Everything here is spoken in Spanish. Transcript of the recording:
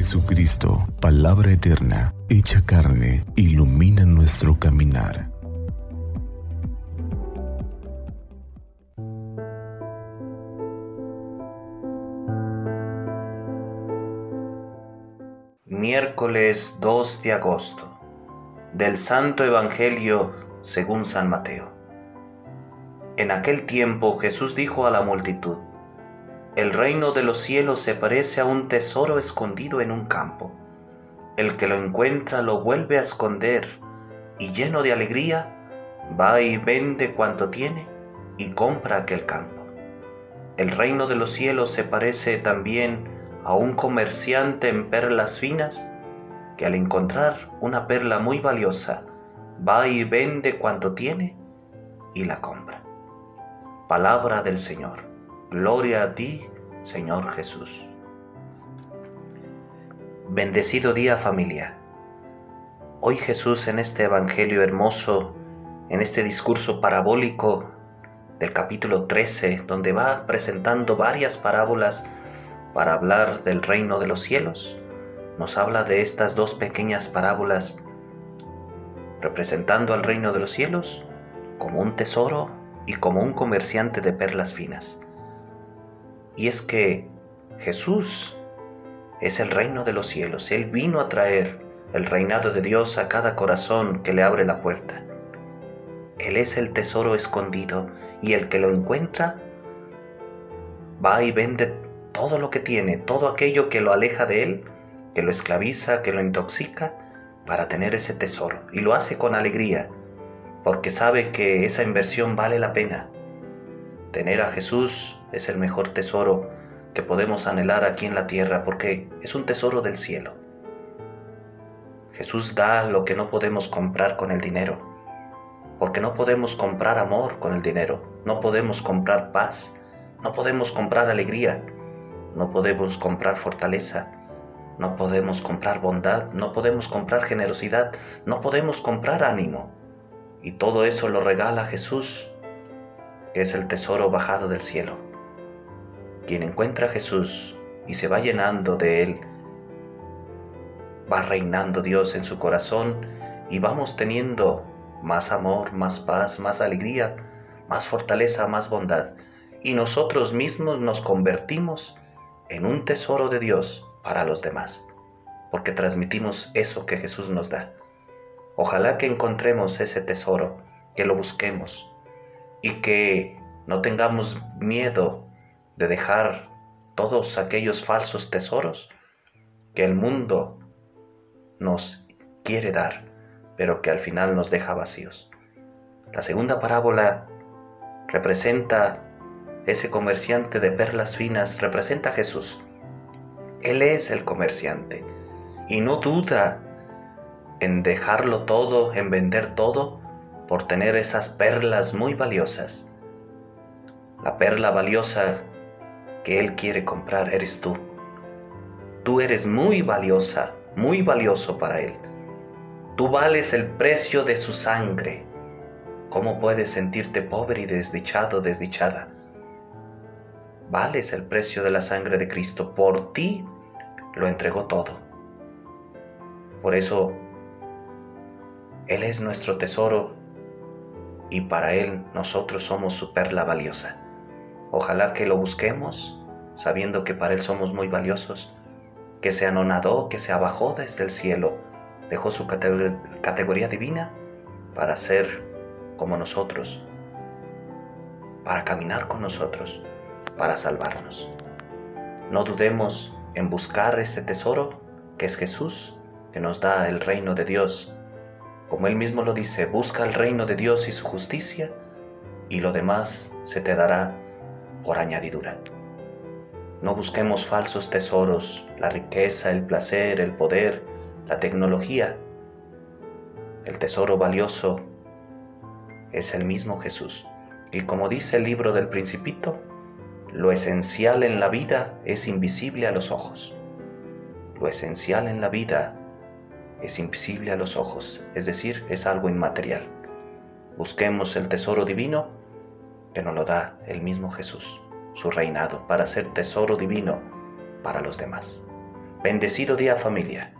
Jesucristo, palabra eterna, hecha carne, ilumina nuestro caminar. Miércoles 2 de agosto del Santo Evangelio según San Mateo. En aquel tiempo Jesús dijo a la multitud, El reino de los cielos se parece a un tesoro escondido en un campo. El que lo encuentra lo vuelve a esconder y lleno de alegría va y vende cuanto tiene y compra aquel campo. El reino de los cielos se parece también a un comerciante en perlas finas que al encontrar una perla muy valiosa va y vende cuanto tiene y la compra. Palabra del Señor. Gloria a ti, Señor Jesús. Bendecido día familia. Hoy Jesús en este Evangelio hermoso, en este discurso parabólico del capítulo 13, donde va presentando varias parábolas para hablar del reino de los cielos, nos habla de estas dos pequeñas parábolas representando al reino de los cielos como un tesoro y como un comerciante de perlas finas. Y es que Jesús es el reino de los cielos. Él vino a traer el reinado de Dios a cada corazón que le abre la puerta. Él es el tesoro escondido y el que lo encuentra va y vende todo lo que tiene, todo aquello que lo aleja de Él, que lo esclaviza, que lo intoxica, para tener ese tesoro. Y lo hace con alegría, porque sabe que esa inversión vale la pena. Tener a Jesús es el mejor tesoro que podemos anhelar aquí en la tierra, porque es un tesoro del cielo. Jesús da lo que no podemos comprar con el dinero, porque no podemos comprar amor con el dinero, no podemos comprar paz, no podemos comprar alegría, no podemos comprar fortaleza, no podemos comprar bondad, no podemos comprar generosidad, no podemos comprar ánimo. Y todo eso lo regala Jesús, es el tesoro bajado del cielo. Quien encuentra a Jesús y se va llenando de Él, va reinando Dios en su corazón y vamos teniendo más amor, más paz, más alegría, más fortaleza, más bondad. Y nosotros mismos nos convertimos en un tesoro de Dios para los demás, porque transmitimos eso que Jesús nos da. Ojalá que encontremos ese tesoro, que lo busquemos y que no tengamos miedo de dejar todos aquellos falsos tesoros que el mundo nos quiere dar, pero que al final nos deja vacíos. La segunda parábola representa ese comerciante de perlas finas representa a Jesús. Él es el comerciante y no duda en dejarlo todo, en vender todo por tener esas perlas muy valiosas. La perla valiosa que Él quiere comprar eres tú. Tú eres muy valiosa, muy valioso para Él. Tú vales el precio de su sangre. ¿Cómo puedes sentirte pobre y desdichado, desdichada? vales el precio de la sangre de Cristo. Por ti lo entregó todo. Por eso, Él es nuestro tesoro y para Él nosotros somos su perla valiosa. Ojalá que lo busquemos sabiendo que para Él somos muy valiosos, que se anonadó, que se abajó desde el cielo, dejó su categoría divina para ser como nosotros, para caminar con nosotros para salvarnos. No dudemos en buscar este tesoro que es Jesús, que nos da el reino de Dios. Como él mismo lo dice, busca el reino de Dios y su justicia, y lo demás se te dará por añadidura. No busquemos falsos tesoros, la riqueza, el placer, el poder, la tecnología. El tesoro valioso es el mismo Jesús. Y como dice el libro del principito, lo esencial en la vida es invisible a los ojos. Lo esencial en la vida es invisible a los ojos, es decir, es algo inmaterial. Busquemos el tesoro divino que nos lo da el mismo Jesús, su reinado, para ser tesoro divino para los demás. Bendecido día familia.